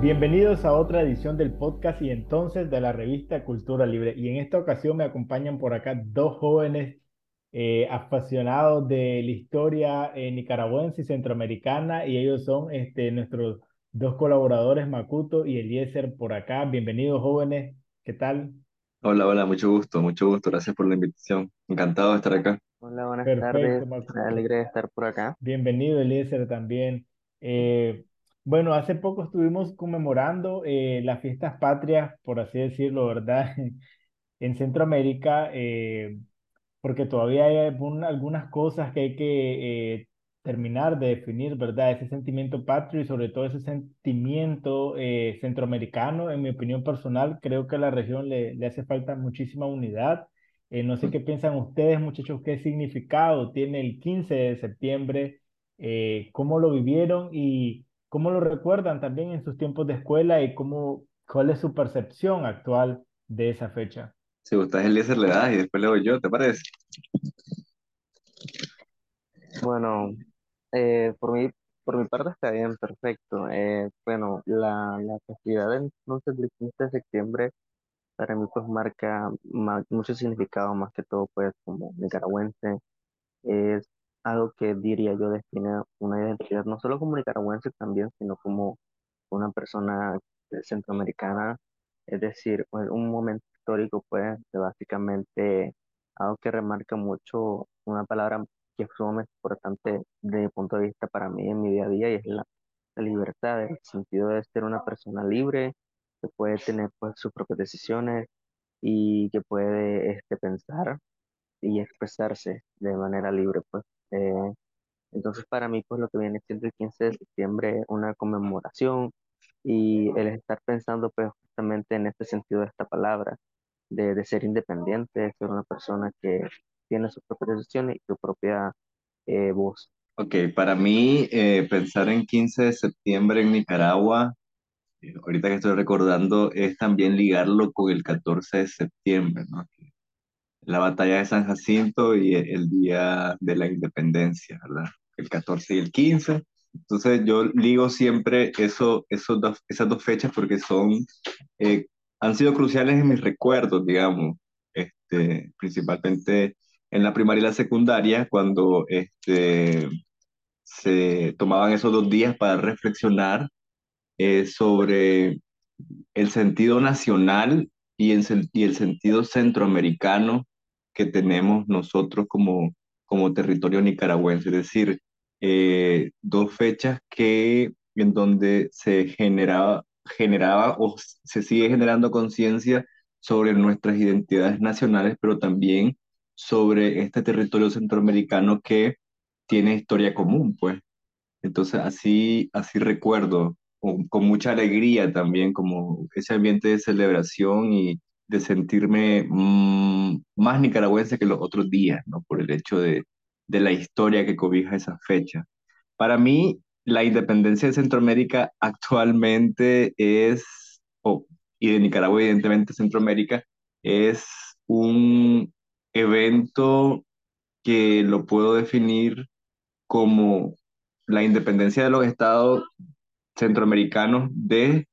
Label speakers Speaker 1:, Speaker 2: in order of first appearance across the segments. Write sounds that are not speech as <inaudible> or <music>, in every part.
Speaker 1: Bienvenidos a otra edición del podcast y entonces de la revista Cultura Libre. Y en esta ocasión me acompañan por acá dos jóvenes eh, apasionados de la historia eh, nicaragüense y centroamericana y ellos son este, nuestros dos colaboradores, Makuto y Eliezer, por acá. Bienvenidos jóvenes, ¿qué tal?
Speaker 2: Hola, hola, mucho gusto, mucho gusto, gracias por la invitación. Encantado de estar acá.
Speaker 3: Hola, buenas
Speaker 1: Perfecto,
Speaker 3: tardes.
Speaker 1: Makuto.
Speaker 3: Alegre de estar por acá.
Speaker 1: Bienvenido, Eliezer, también. Eh, bueno, hace poco estuvimos conmemorando eh, las fiestas patrias, por así decirlo, ¿verdad? <laughs> En Centroamérica, eh, porque todavía hay algunas cosas que hay que eh, terminar de definir, ¿verdad? Ese sentimiento patrio y sobre todo ese sentimiento centroamericano, en mi opinión personal, creo que a la región le, le hace falta muchísima unidad. No sé qué piensan ustedes, muchachos, qué significado tiene el 15 de septiembre, cómo lo vivieron y cómo lo recuerdan también en sus tiempos de escuela y cómo, cuál es su percepción actual de esa fecha.
Speaker 2: Si gustas, Eliezer le das y después le doy yo, ¿te parece?
Speaker 3: Bueno, eh, por mi, por mi parte está bien, perfecto. Eh, bueno, la, la festividad del, entonces del 15 de septiembre para mí pues marca ma- mucho significado, más que todo pues como nicaragüense. Es algo que diría yo define una identidad, no solo como nicaragüense también, sino como una persona centroamericana, es decir, un momento histórico, pues, básicamente algo que remarca mucho una palabra que es sumamente importante desde mi punto de vista para mí en mi día a día y es la, la libertad, el sentido de ser una persona libre, que puede tener pues sus propias decisiones y que puede este, pensar y expresarse de manera libre, pues. Eh, entonces, para mí, pues lo que viene siendo el 15 de septiembre es una conmemoración y el estar pensando, pues justamente en este sentido de esta palabra, de, de ser independiente, de ser una persona que tiene sus propias decisiones y su propia eh, voz.
Speaker 2: Ok, para mí eh, pensar en 15 de septiembre en Nicaragua, ahorita que estoy recordando, es también ligarlo con el 14 de septiembre, ¿no? La batalla de San Jacinto y el, día de la independencia, ¿verdad? El 14 y el 15. Entonces yo ligo siempre eso, esos dos, esas dos fechas porque son, eh, han sido cruciales en mis recuerdos, digamos, este, principalmente en la primaria y la secundaria, cuando este, se tomaban esos dos días para reflexionar eh, sobre el sentido nacional y el, y el sentido centroamericano que tenemos nosotros como, como territorio nicaragüense. Es decir, eh, dos fechas que en donde se generaba, generaba o se sigue generando conciencia sobre nuestras identidades nacionales, pero también sobre este territorio centroamericano que tiene historia común, pues. Entonces, así, así recuerdo, con, mucha alegría también, como ese ambiente de celebración y de sentirme mm, más nicaragüense que los otros días, ¿no? Por el hecho de, de la historia que cobija esa fecha. Para mí, la independencia de Centroamérica actualmente es, o- y de Nicaragua, evidentemente, Centroamérica, es un evento que lo puedo definir como la independencia de los estados centroamericanos de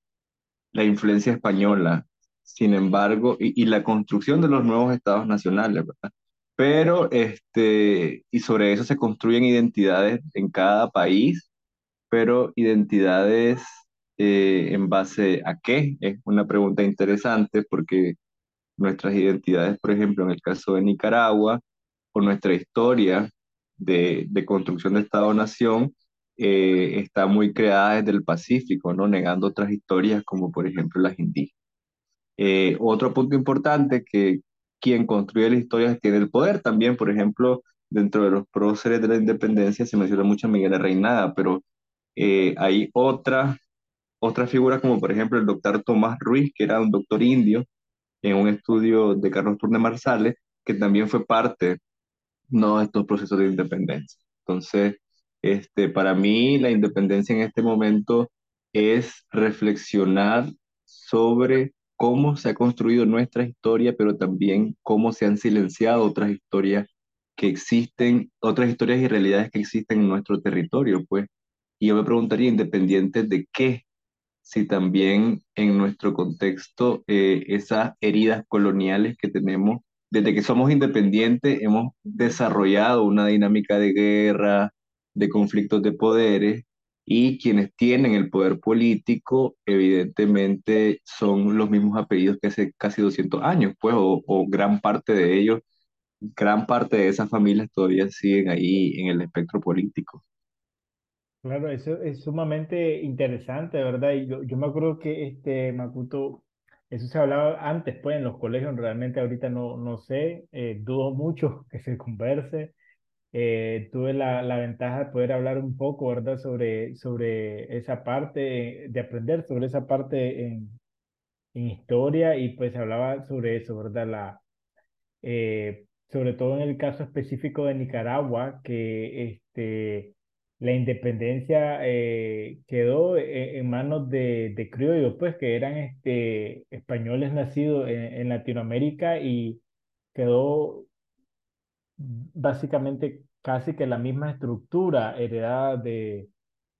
Speaker 2: la influencia española, sin embargo, y, la construcción de los nuevos estados nacionales, ¿verdad? Pero, este, y sobre eso se construyen identidades en cada país, pero identidades eh, en base a qué? Es una pregunta interesante porque nuestras identidades, por ejemplo, en el caso de Nicaragua, o nuestra historia de construcción de Estado-Nación, eh, está muy creada desde el Pacífico, ¿no? Negando otras historias como por ejemplo las indígenas. Eh, otro punto importante que quien construye las historias tiene el poder también, por ejemplo, dentro de los próceres de la independencia se menciona mucho a Miguel Reinada, pero eh, hay otra, otra figura como por ejemplo el doctor Tomás Ruiz, que era un doctor indio en un estudio de Carlos Turne Marsales, que también fue parte no de estos procesos de independencia. Entonces, este, para mí la independencia en este momento es reflexionar sobre cómo se ha construido nuestra historia, pero también cómo se han silenciado otras historias que existen, otras historias y realidades que existen en nuestro territorio, pues. Y yo me preguntaría, independiente de qué si también en nuestro contexto eh, esas heridas coloniales que tenemos, desde que somos independientes, hemos desarrollado una dinámica de guerra, de conflictos de poderes, y quienes tienen el poder político, evidentemente, son los mismos apellidos que hace casi 200 años, pues, o, o gran parte de ellos, gran parte de esas familias todavía siguen ahí en el espectro político.
Speaker 1: Claro, eso es sumamente interesante, ¿verdad? Y yo, yo me acuerdo que este Makuto, eso se hablaba antes, pues, en los colegios, realmente ahorita no, no sé, eh, dudo mucho <laughs> que se converse. Eh, tuve la, la ventaja de poder hablar un poco, ¿verdad? Sobre, sobre esa parte, de aprender sobre esa parte en, en historia y pues hablaba sobre eso, ¿verdad? La, eh, sobre todo en el caso específico de Nicaragua, que este, la independencia eh, quedó en, en manos de, criollos, pues que eran este, españoles nacidos en Latinoamérica y quedó básicamente casi que la misma estructura heredada de,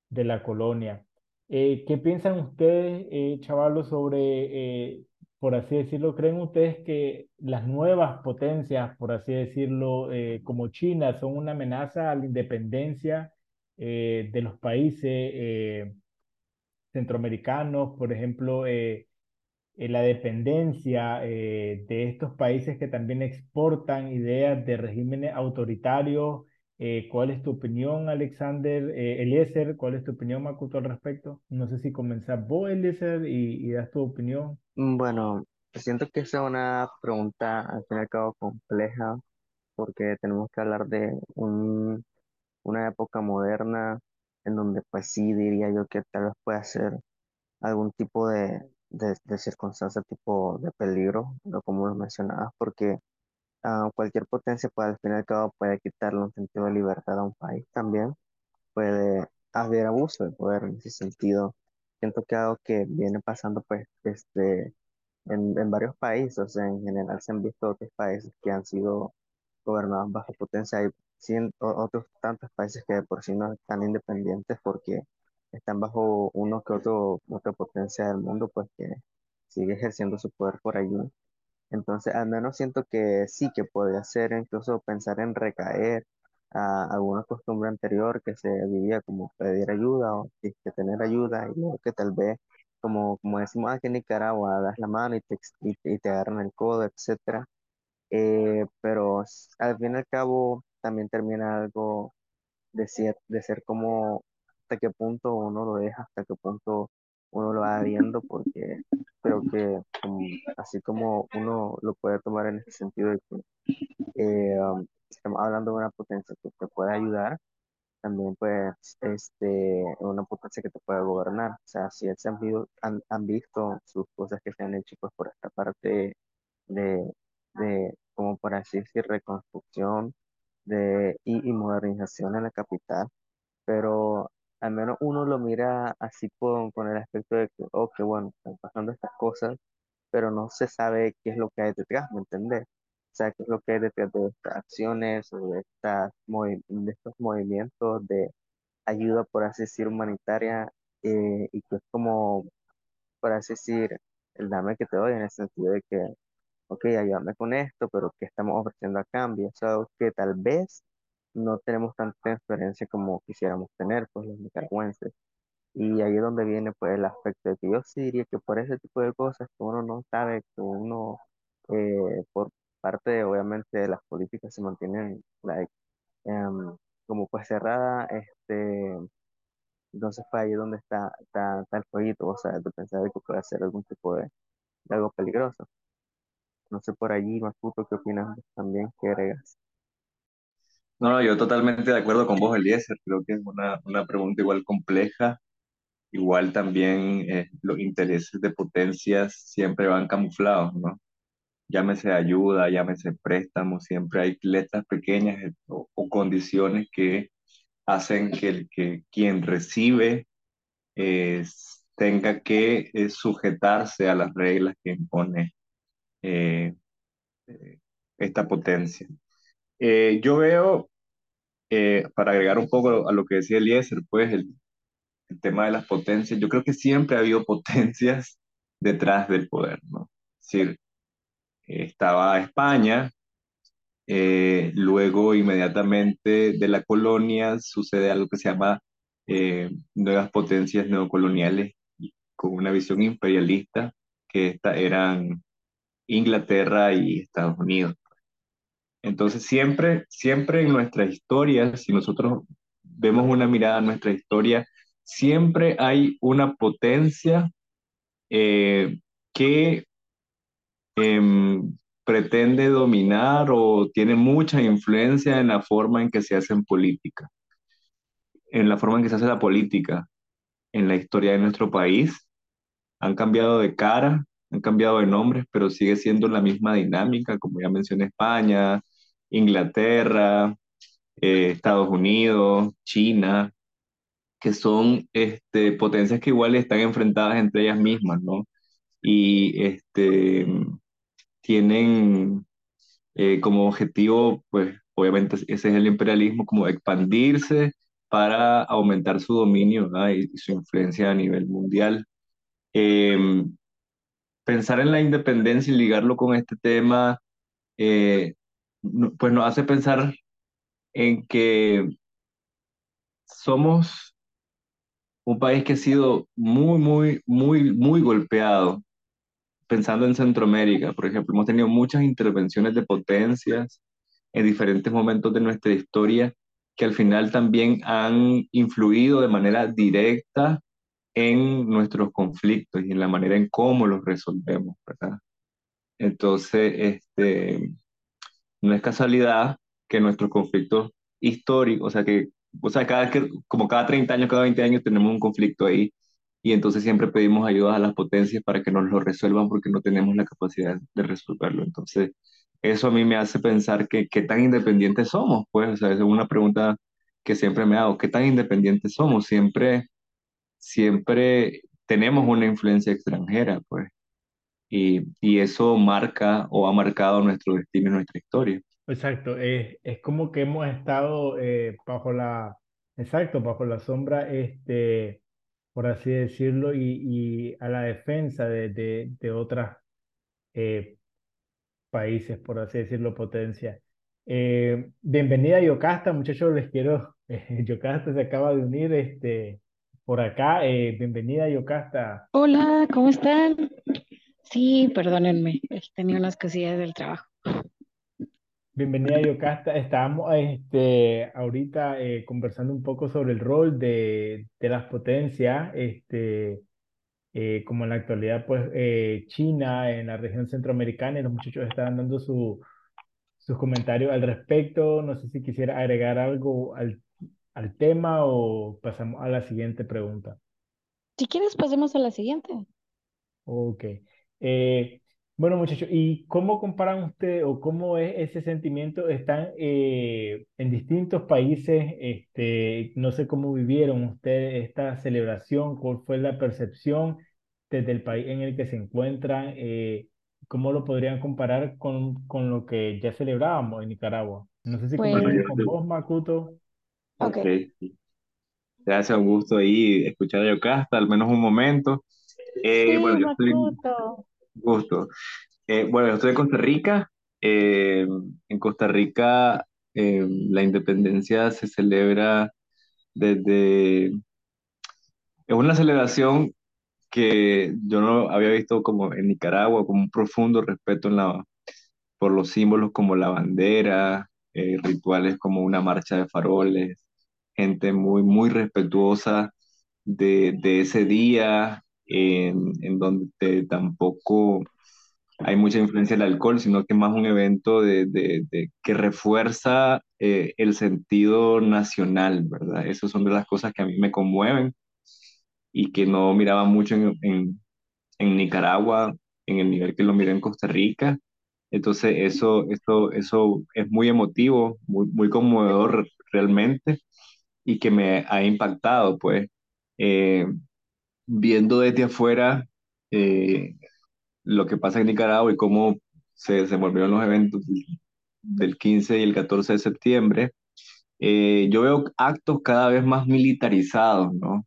Speaker 1: de la colonia. Eh, ¿qué piensan ustedes, eh, chavalos, sobre, eh, por así decirlo, creen ustedes que las nuevas potencias, por así decirlo, eh, como China, son una amenaza a la independencia de los países centroamericanos? Por ejemplo, eh, la dependencia eh, de estos países que también exportan ideas de regímenes autoritarios. Eh, ¿cuál es tu opinión, Alexander? Eh, Eliezer, ¿cuál es tu opinión, Makuto, al respecto? No sé si comenzás vos, Eliezer, y, y das tu opinión.
Speaker 3: Mm, Bueno, siento que esa es una pregunta al fin y al cabo compleja porque tenemos que hablar de un, una época moderna en donde pues sí diría yo que tal vez pueda ser algún tipo de, de, de circunstancia tipo de peligro, no como lo mencionabas, porque ah, cualquier potencia pues al fin y cabo puede quitarle un sentido de libertad a un país también, puede haber abuso de poder en ese sentido. Siento que algo que viene pasando pues este en, en varios países, en general se han visto otros países que han sido gobernados bajo potencia y otros tantos países que de por sí no están independientes porque están bajo uno que otro, otra potencia del mundo, pues que sigue ejerciendo su poder por allí. Entonces, al menos siento que sí, que podría ser incluso pensar en recaer a alguna costumbre anterior que se vivía como pedir ayuda o que tener ayuda y luego que tal vez, como, como decimos aquí en Nicaragua, das la mano y te, y, te agarran el codo, etcétera. Eh, pero al fin y al cabo también termina algo de ser, de ser como hasta qué punto uno lo deja, hasta qué punto uno lo va <laughs> viendo, porque creo que como- así como uno lo puede tomar en ese sentido de que eh, um, estamos hablando de una potencia que te puede ayudar, también pues este, una potencia que te puede gobernar. O sea, si se han, visto- han, han visto sus cosas que se han hecho pues por esta parte de, de como por así decir, reconstrucción de, y, y modernización en la capital pero al menos uno lo mira así con, con el aspecto de que, oh, bueno, están pasando estas cosas, pero no se sabe qué es lo que hay detrás, ¿me entendés? O sea, qué es lo que hay detrás de estas acciones o de, estas movi- de estos movimientos de ayuda, por así decir, humanitaria, eh, y que es como, por así decir, el dame que te doy en el sentido de que, ok, ayúdame con esto, pero ¿qué estamos ofreciendo a cambio? O sea, que tal vez no tenemos tanta experiencia como quisiéramos tener, pues los nicaragüenses. Y ahí es donde viene pues el aspecto de que yo sí diría que por ese tipo de cosas que uno no sabe, que uno eh, por parte obviamente de las políticas se mantienen like, em, como pues cerrada, este, entonces fue ahí donde está, está, está el jueguito, o sea, de pensar de que puede ser algún tipo de, algo peligroso. No sé por allí, Maputo, ¿qué opinas también? ¿Qué agregas?
Speaker 2: No, no, yo totalmente de acuerdo con vos, Eliezer. Creo que es una, una pregunta igual compleja. Igual también eh, los intereses de potencias siempre van camuflados, ¿no? Llámese ayuda, llámese préstamo, siempre hay letras pequeñas eh, o, o condiciones que hacen que, el, que quien recibe eh, tenga que eh, sujetarse a las reglas que impone eh, eh, esta potencia. Eh, yo veo, eh, para agregar un poco a lo que decía Eliezer, pues el, tema de las potencias, yo creo que siempre ha habido <laughs> potencias detrás del poder, ¿no? Decir, estaba España, eh, luego inmediatamente de la colonia sucede algo que se llama nuevas potencias neocoloniales con una visión imperialista, que eran Inglaterra y Estados Unidos. Entonces siempre, siempre en nuestra historia, si nosotros vemos una mirada a nuestra historia, siempre hay una potencia eh, que em, pretende dominar o tiene mucha influencia en la forma en que se hace en política, en la forma en que se hace la política en la historia de nuestro país. Han cambiado de cara, han cambiado de nombres, pero sigue siendo la misma dinámica, como ya mencioné España, Inglaterra, eh, Estados Unidos, China, que son este, potencias que igual están enfrentadas entre ellas mismas, ¿no? Y este, tienen eh, como objetivo, pues obviamente ese es el imperialismo, como expandirse para aumentar su dominio y, su influencia a nivel mundial. Em, pensar en la independencia y ligarlo con este tema, eh, pues nos hace pensar en que somos un país que ha sido muy, muy, muy, muy golpeado pensando en Centroamérica, por ejemplo, hemos tenido muchas intervenciones de potencias en diferentes momentos de nuestra historia que al final también han influido de manera directa en nuestros conflictos y en la manera en cómo los resolvemos, ¿verdad? Entonces, este, no es casualidad que nuestros conflictos históricos, o sea, que, o sea, cada, como cada 30 años, cada 20 años tenemos un conflicto ahí y entonces siempre pedimos ayuda a las potencias para que nos lo resuelvan porque no tenemos la capacidad de resolverlo. Entonces, eso a mí me hace pensar que qué tan independientes somos, pues, o sea, es una pregunta que siempre me hago, ¿qué tan independientes somos? Siempre, siempre tenemos una influencia extranjera, pues, y, y eso marca o ha marcado nuestro destino y nuestra historia.
Speaker 1: Exacto, es, es como que hemos estado eh, bajo la, exacto, bajo la sombra, este, por así decirlo, y, y a la defensa de, de, de otros eh, países, por así decirlo, potencia. Eh, bienvenida Yocasta, muchachos, les quiero, <laughs> eh, Yocasta se acaba de unir este, por acá, eh, bienvenida Yocasta.
Speaker 4: Hola, ¿cómo están? Sí, perdónenme, tenía unas cosillas del trabajo.
Speaker 1: Bienvenida Yocasta, estábamos este, ahorita eh, conversando un poco sobre el rol de, de las potencias, este, eh, como en la actualidad, pues eh, China en la región centroamericana y los muchachos estaban dando su, sus comentarios al respecto. No sé si quisiera agregar algo al, al tema o pasamos a la siguiente pregunta.
Speaker 4: Si quieres, pasemos a la siguiente.
Speaker 1: Ok. Eh, bueno, muchachos, ¿y cómo comparan ustedes o cómo es ese sentimiento? Están eh, en distintos países, este, no sé cómo vivieron ustedes esta celebración, cuál fue la percepción desde el país en el que se encuentran, eh, cómo lo podrían comparar con, con lo que ya celebrábamos en Nicaragua. No sé si
Speaker 4: Pues,
Speaker 1: con vos, Makuto.
Speaker 4: ok.
Speaker 2: ok, sí. Te hace un gusto ahí escuchar a Yocasta, al menos un momento. Eh, bueno,
Speaker 4: Sí,
Speaker 2: yo estoy, gusto. Eh, bueno, yo estoy de Costa Rica. Eh, en Costa Rica eh, la independencia se celebra desde... Es una celebración que yo no había visto como en Nicaragua, como un profundo respeto en la, por los símbolos como la bandera, eh, rituales como una marcha de faroles, gente muy, muy respetuosa de, de ese día, en, en donde te- tampoco hay mucha influencia del alcohol, sino que más un evento de, de- de- que refuerza eh, el sentido nacional, ¿verdad? Esas son de las cosas que a mí me conmueven y que no miraba mucho en, en, en Nicaragua, en el nivel que lo miré en Costa Rica. Entonces eso, eso, eso es muy emotivo, muy, muy conmovedor realmente y que me ha impactado, pues, eh, viendo desde afuera eh, lo que pasa en Nicaragua y cómo se, se volvieron los eventos del 15 y el 14 de septiembre, eh, yo veo actos cada vez más militarizados, ¿no?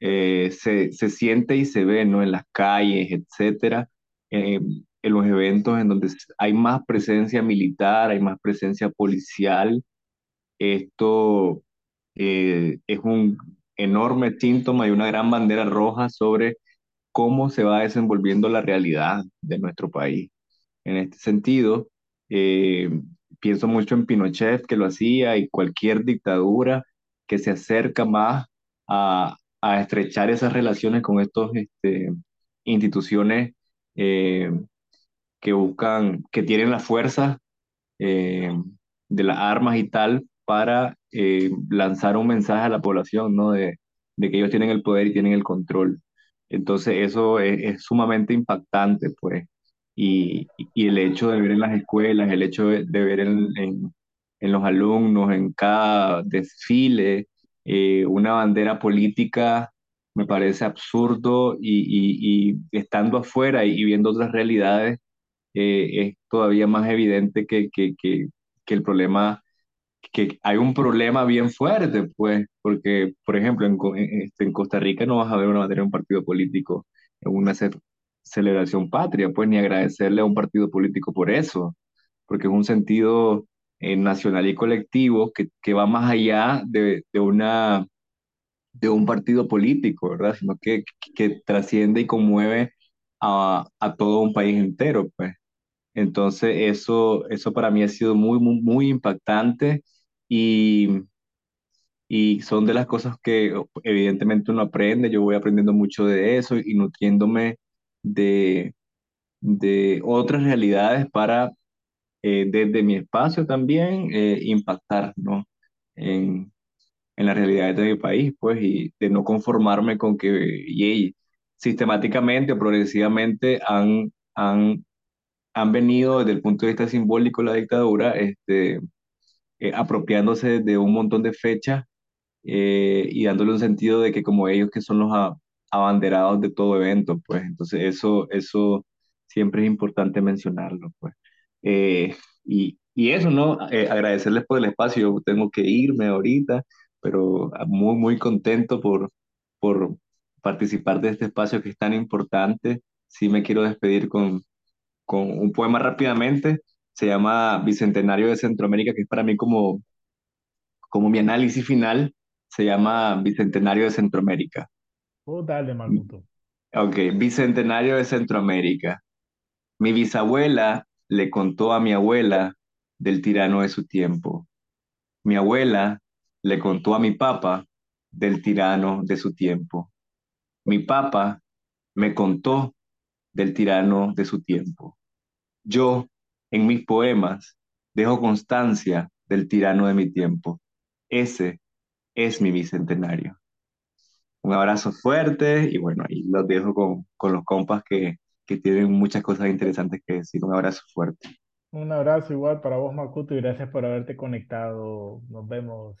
Speaker 2: eh, se, se siente y se ve, ¿no? En las calles, etcétera, en los eventos en donde hay más presencia militar, hay más presencia policial. Esto es un enorme síntoma y una gran bandera roja sobre cómo se va desenvolviendo la realidad de nuestro país. En este sentido, eh, pienso mucho en Pinochet que lo hacía y cualquier dictadura que se acerca más a, a estrechar esas relaciones con estas este, instituciones eh, que buscan, que tienen la fuerza eh, de las armas y tal para eh, lanzar un mensaje a la población, ¿no? De, que ellos tienen el poder y tienen el control. Entonces eso es, sumamente impactante, pues. Y, el hecho de ver en las escuelas, el hecho de, ver en, los alumnos, en cada desfile, eh, una bandera política, me parece absurdo y, estando afuera y viendo otras realidades, eh, es todavía más evidente que, el problema, que hay un problema bien fuerte, pues, porque, por ejemplo, en, este, en Costa Rica no vas a ver una bandera de un partido político en una ce celebración patria, pues, ni agradecerle a un partido político por eso, porque es un sentido eh, nacional y colectivo que, que va más allá de, de, una, de un partido político, ¿verdad? Sino que, que trasciende y conmueve a, a todo un país entero, pues. Entonces, eso, eso para mí ha sido muy, muy, muy impactante y, y son de las cosas que evidentemente uno aprende. Yo voy aprendiendo mucho de eso y nutriéndome de, de otras realidades para, eh, desde mi espacio también, eh, impactar, ¿no? En, en las realidades de mi país, pues, y de no conformarme con que y, sistemáticamente o progresivamente han, han han venido desde el punto de vista simbólico la dictadura, este, eh, apropiándose de un montón de fechas eh, y dándole un sentido de que como ellos que son los abanderados de todo evento, pues entonces eso, eso siempre es importante mencionarlo, pues. Eh, y, y, eso, ¿no? agradecerles por el espacio, yo tengo que irme ahorita, pero muy, muy contento por, por participar de este espacio que es tan importante. Sí me quiero despedir con, con un poema rápidamente. Se llama Bicentenario de Centroamérica, que es para mí como, como mi análisis final. Se llama Bicentenario de Centroamérica.
Speaker 1: Oh, dale, Maguto.
Speaker 2: Ok, Bicentenario de Centroamérica. Mi bisabuela le contó a mi abuela del tirano de su tiempo. Mi abuela le contó a mi papá del tirano de su tiempo. Mi papá me contó del tirano de su tiempo. Yo, en mis poemas, dejo constancia del tirano de mi tiempo. Ese es mi bicentenario. Un abrazo fuerte y bueno, ahí los dejo con, con los compas que, que tienen muchas cosas interesantes que decir. Un abrazo fuerte.
Speaker 1: Un abrazo igual para vos, Makuto, y gracias por haberte conectado. Nos vemos.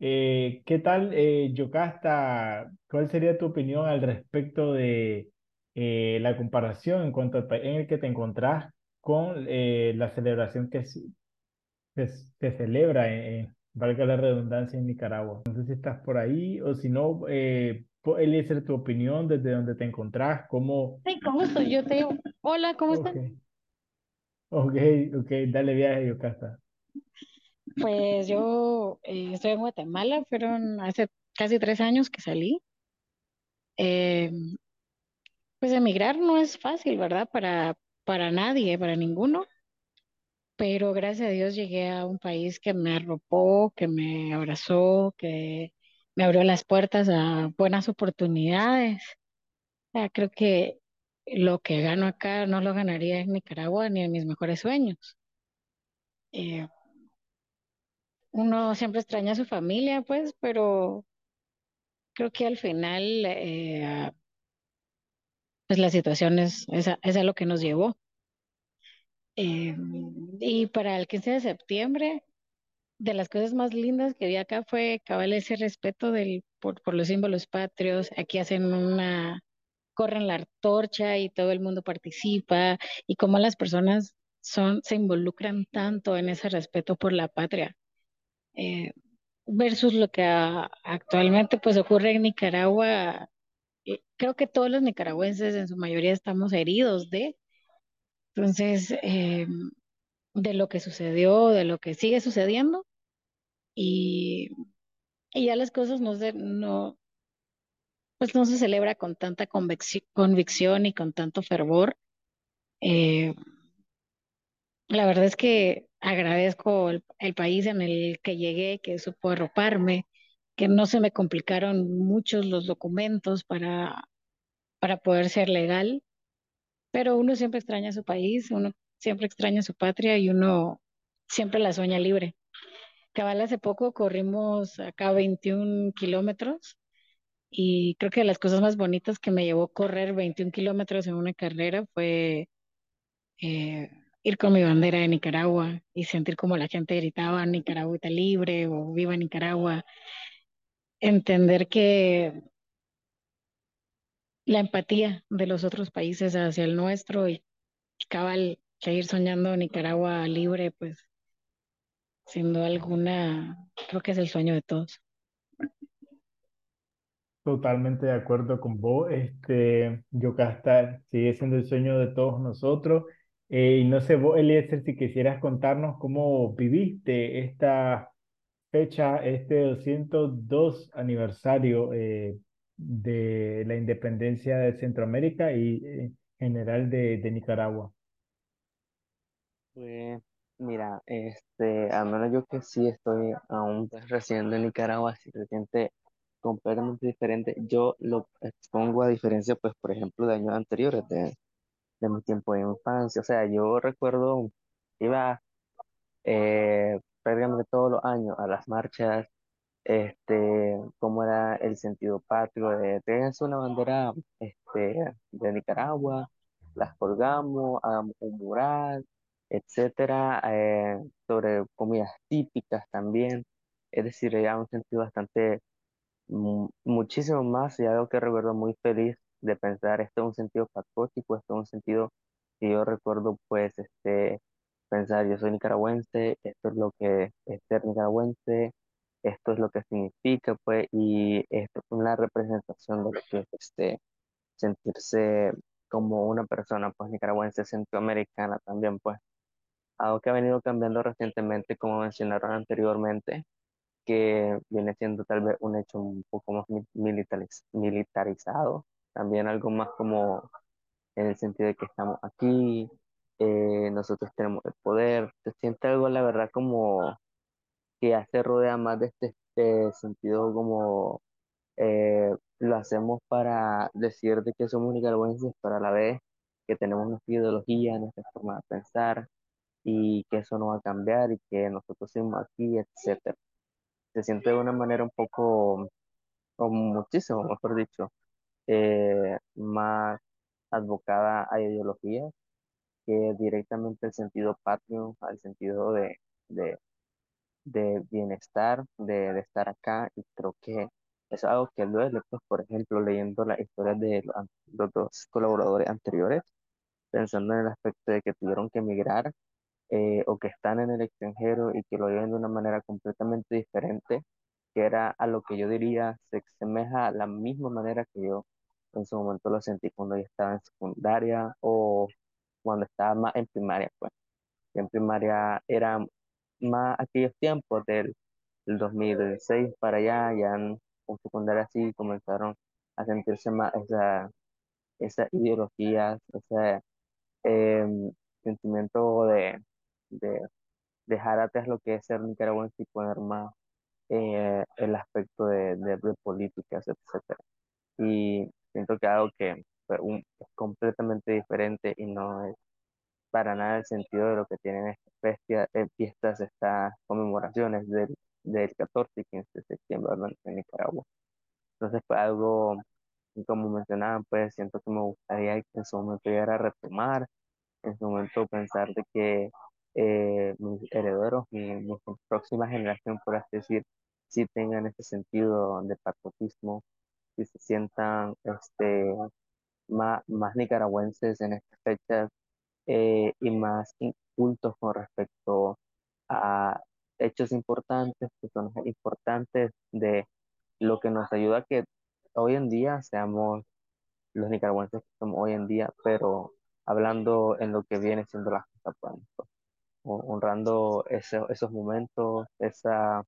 Speaker 1: Eh, ¿qué tal, eh, Yocasta? ¿Cuál sería tu opinión al respecto de eh, la comparación en cuanto al país en el que te encontrás con eh, la celebración que, que, que celebra, en, valga la redundancia, en Nicaragua. No sé si estás por ahí o si no, eh, Eliezer, tu opinión desde donde te encontrás, cómo...
Speaker 4: Sí, con gusto, yo te digo, hola, ¿cómo
Speaker 1: okay.
Speaker 4: estás?
Speaker 1: Ok, ok, dale viaje, Yocasta.
Speaker 4: Pues yo eh, estoy en Guatemala, fueron hace casi tres años que salí. Eh, pues emigrar no es fácil, ¿verdad? Para, para nadie, para ninguno, pero gracias a Dios llegué a un país que me arropó, que me abrazó, que me abrió las puertas a buenas oportunidades. Creo que lo que gano acá no lo ganaría en Nicaragua ni en mis mejores sueños. Eh, uno siempre extraña a su familia, pues, pero creo que al final, eh, pues la situación es, es, a, es lo que nos llevó. Eh, y para el 15 de septiembre, de las cosas más lindas que vi acá fue cabal ese respeto del, por, por los símbolos patrios. Aquí hacen una, corren la torcha y todo el mundo participa y cómo las personas son, se involucran tanto en ese respeto por la patria. Eh, versus lo que actualmente pues ocurre en Nicaragua. Eh, Creo que todos los nicaragüenses en su mayoría estamos heridos de, entonces, eh, de lo que sucedió, de lo que sigue sucediendo y, y ya las cosas no se, no, pues no se celebra con tanta convicci- convicción y con tanto fervor. Eh, la verdad es que agradezco el, el país en el que llegué, que supo arroparme, que no se me complicaron muchos los documentos para, para poder ser legal, pero uno siempre extraña su país, uno siempre extraña su patria y uno siempre la sueña libre. Cabal, hace poco corrimos acá 21 kilómetros y creo que las cosas más bonitas que me llevó correr 21 kilómetros en una carrera fue eh, ir con mi bandera de Nicaragua y sentir como la gente gritaba Nicaragua está libre o viva Nicaragua. Entender que la empatía de los otros países hacia el nuestro y cabal seguir soñando Nicaragua libre, pues sin duda alguna creo que es el sueño de todos.
Speaker 1: Totalmente de acuerdo con vos. Este, Yocasta sigue siendo el sueño de todos nosotros. Eh, y no sé, vos, Eliezer, si quisieras contarnos cómo viviste esta fecha, este 202 aniversario eh, de la independencia de Centroamérica y eh, en general de, de Nicaragua.
Speaker 3: Pues, mira, este, al menos yo que sí estoy aún pues, residiendo en Nicaragua, sí se siente completamente diferente. Yo lo expongo a diferencia, pues, por ejemplo, de años anteriores, de, de mi tiempo de infancia. O sea, yo recuerdo, iba eh, prácticamente todos los años a las marchas, este, cómo era el sentido patrio de una bandera, este, de Nicaragua, las colgamos, hagamos un mural, etcétera, eh, sobre comidas típicas también. Es decir, era un sentido bastante mu- muchísimo más y algo que recuerdo muy feliz de pensar, esto es un sentido patriótico, esto es un sentido que yo recuerdo pues este pensar, yo soy nicaragüense, esto es lo que es ser nicaragüense, esto es lo que significa pues y esto es una representación de lo que es este sentirse como una persona pues nicaragüense centroamericana también pues. Algo que ha venido cambiando recientemente como mencionaron anteriormente que viene siendo tal vez un hecho un poco más mi- militariz- militarizado, también algo más como en el sentido de que estamos aquí, eh, nosotros tenemos el poder, se siente algo, la verdad, como que ya se rodea más de este, este sentido como eh, lo hacemos para decir de que somos nicaragüenses, pero a la vez que tenemos nuestra ideología, nuestra forma de pensar y que eso no va a cambiar y que nosotros somos aquí, etcétera. Se siente de una manera un poco, o muchísimo, mejor dicho, eh, más advocada a ideologías que directamente al sentido patrio, al sentido de, de, de bienestar, de, de estar acá, y creo que es algo que duele, pues, por ejemplo, leyendo las historias de los, los dos colaboradores anteriores, pensando en el aspecto de que tuvieron que emigrar eh, o que están en el extranjero y que lo viven de una manera completamente diferente, que era a lo que yo diría se asemeja a la misma manera que yo en su momento lo sentí cuando yo estaba en secundaria o cuando estaba más en primaria, pues. En primaria era más aquellos tiempos del, del 2006 para allá, ya en, en secundaria sí comenzaron a sentirse más esa, esa ideología, ese em, sentimiento de, de dejar atrás lo que es ser nicaragüense y poner más eh, el aspecto de, de, de políticas, etcétera. Y siento que algo que es completamente diferente y no es para nada el sentido de lo que tienen estas fiestas, eh, fiestas, estas conmemoraciones del, del 14 y 15 de septiembre, en Nicaragua. Entonces fue algo, como mencionaban, pues siento que me gustaría en su momento llegara a retomar en su momento pensar de que eh, mis herederos, mi, próxima generación, por así decir, sí tengan ese sentido de patriotismo, y se sientan este, más, más nicaragüenses en estas fechas eh, y más incultos con respecto a hechos importantes, personas importantes de lo que nos ayuda a que hoy en día seamos los nicaragüenses que somos hoy en día, pero hablando en lo que viene siendo las cosas, pues, honrando ese- esos momentos, esas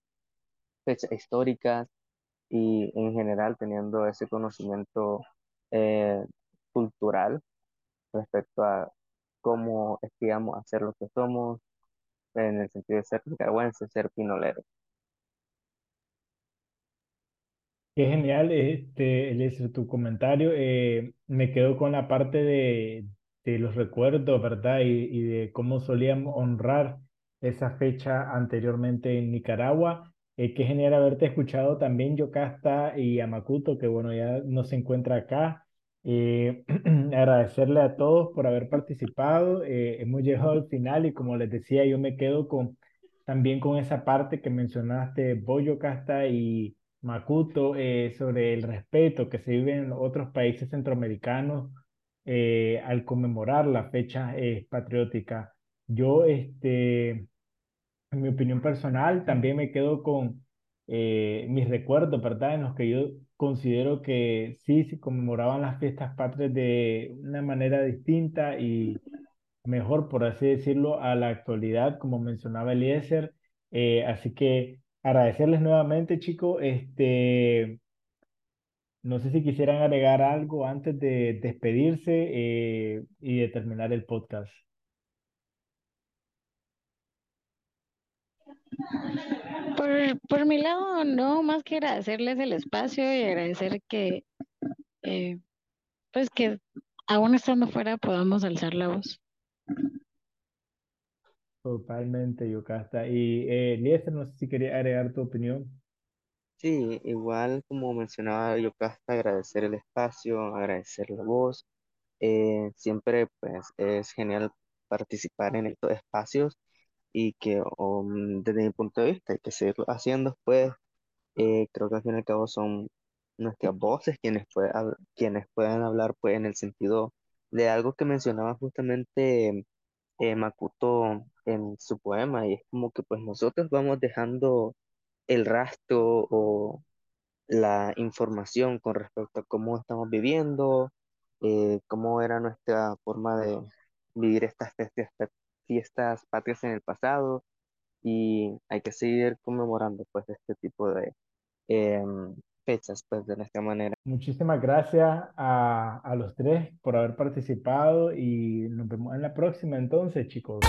Speaker 3: fechas históricas y en general teniendo ese conocimiento eh, cultural respecto a cómo es a ser lo que somos, en el sentido de ser nicaragüense, ser pinolero.
Speaker 1: Qué genial, este, Eliezer, tu comentario. eh, me quedo con la parte de, de los recuerdos, ¿verdad? Y, y de cómo solíamos honrar esa fecha anteriormente en Nicaragua. Eh, qué genial haberte escuchado también, Yocasta y Amacuto, que bueno, ya no se encuentra acá. Eh, <clears throat> agradecerle a todos por haber participado. eh, hemos llegado al final y como les decía, yo me quedo con también con esa parte que mencionaste, vos, Yocasta, y Macuto, eh, sobre el respeto que se vive en otros países centroamericanos eh, al conmemorar la fecha eh, patriótica. Yo, este, en mi opinión personal, también me quedo con eh, mis recuerdos, ¿verdad? En los que yo considero que sí se conmemoraban las fiestas patrias de una manera distinta y mejor, por así decirlo, a la actualidad, como mencionaba Eliezer. Eh, así que agradecerles nuevamente, chicos. Este, no sé si quisieran agregar algo antes de despedirse eh, y de terminar el podcast.
Speaker 4: Por, por mi lado, no más que agradecerles el espacio y agradecer que, eh, pues que aún estando fuera podamos alzar la voz.
Speaker 1: Totalmente, Yocasta. Y eh, no sé si quería agregar tu opinión.
Speaker 3: Sí, igual como mencionaba Yocasta, agradecer el espacio, agradecer la voz. Eh, siempre pues es genial participar en estos espacios y que um, desde mi punto de vista hay que seguirlo haciendo, pues eh, creo que al fin y al cabo son nuestras voces quienes, puede quienes pueden hablar pues en el sentido de algo que mencionaba justamente eh, Makoto en su poema y es como que pues nosotros vamos dejando el rastro o la información con respecto a cómo estamos viviendo, eh, cómo era nuestra forma de vivir estas fiestas, fiestas patrias en el pasado y hay que seguir conmemorando pues este tipo de em, fechas pues de nuestra manera.
Speaker 1: Muchísimas gracias a, a los tres por haber participado y nos vemos en la próxima entonces, chicos.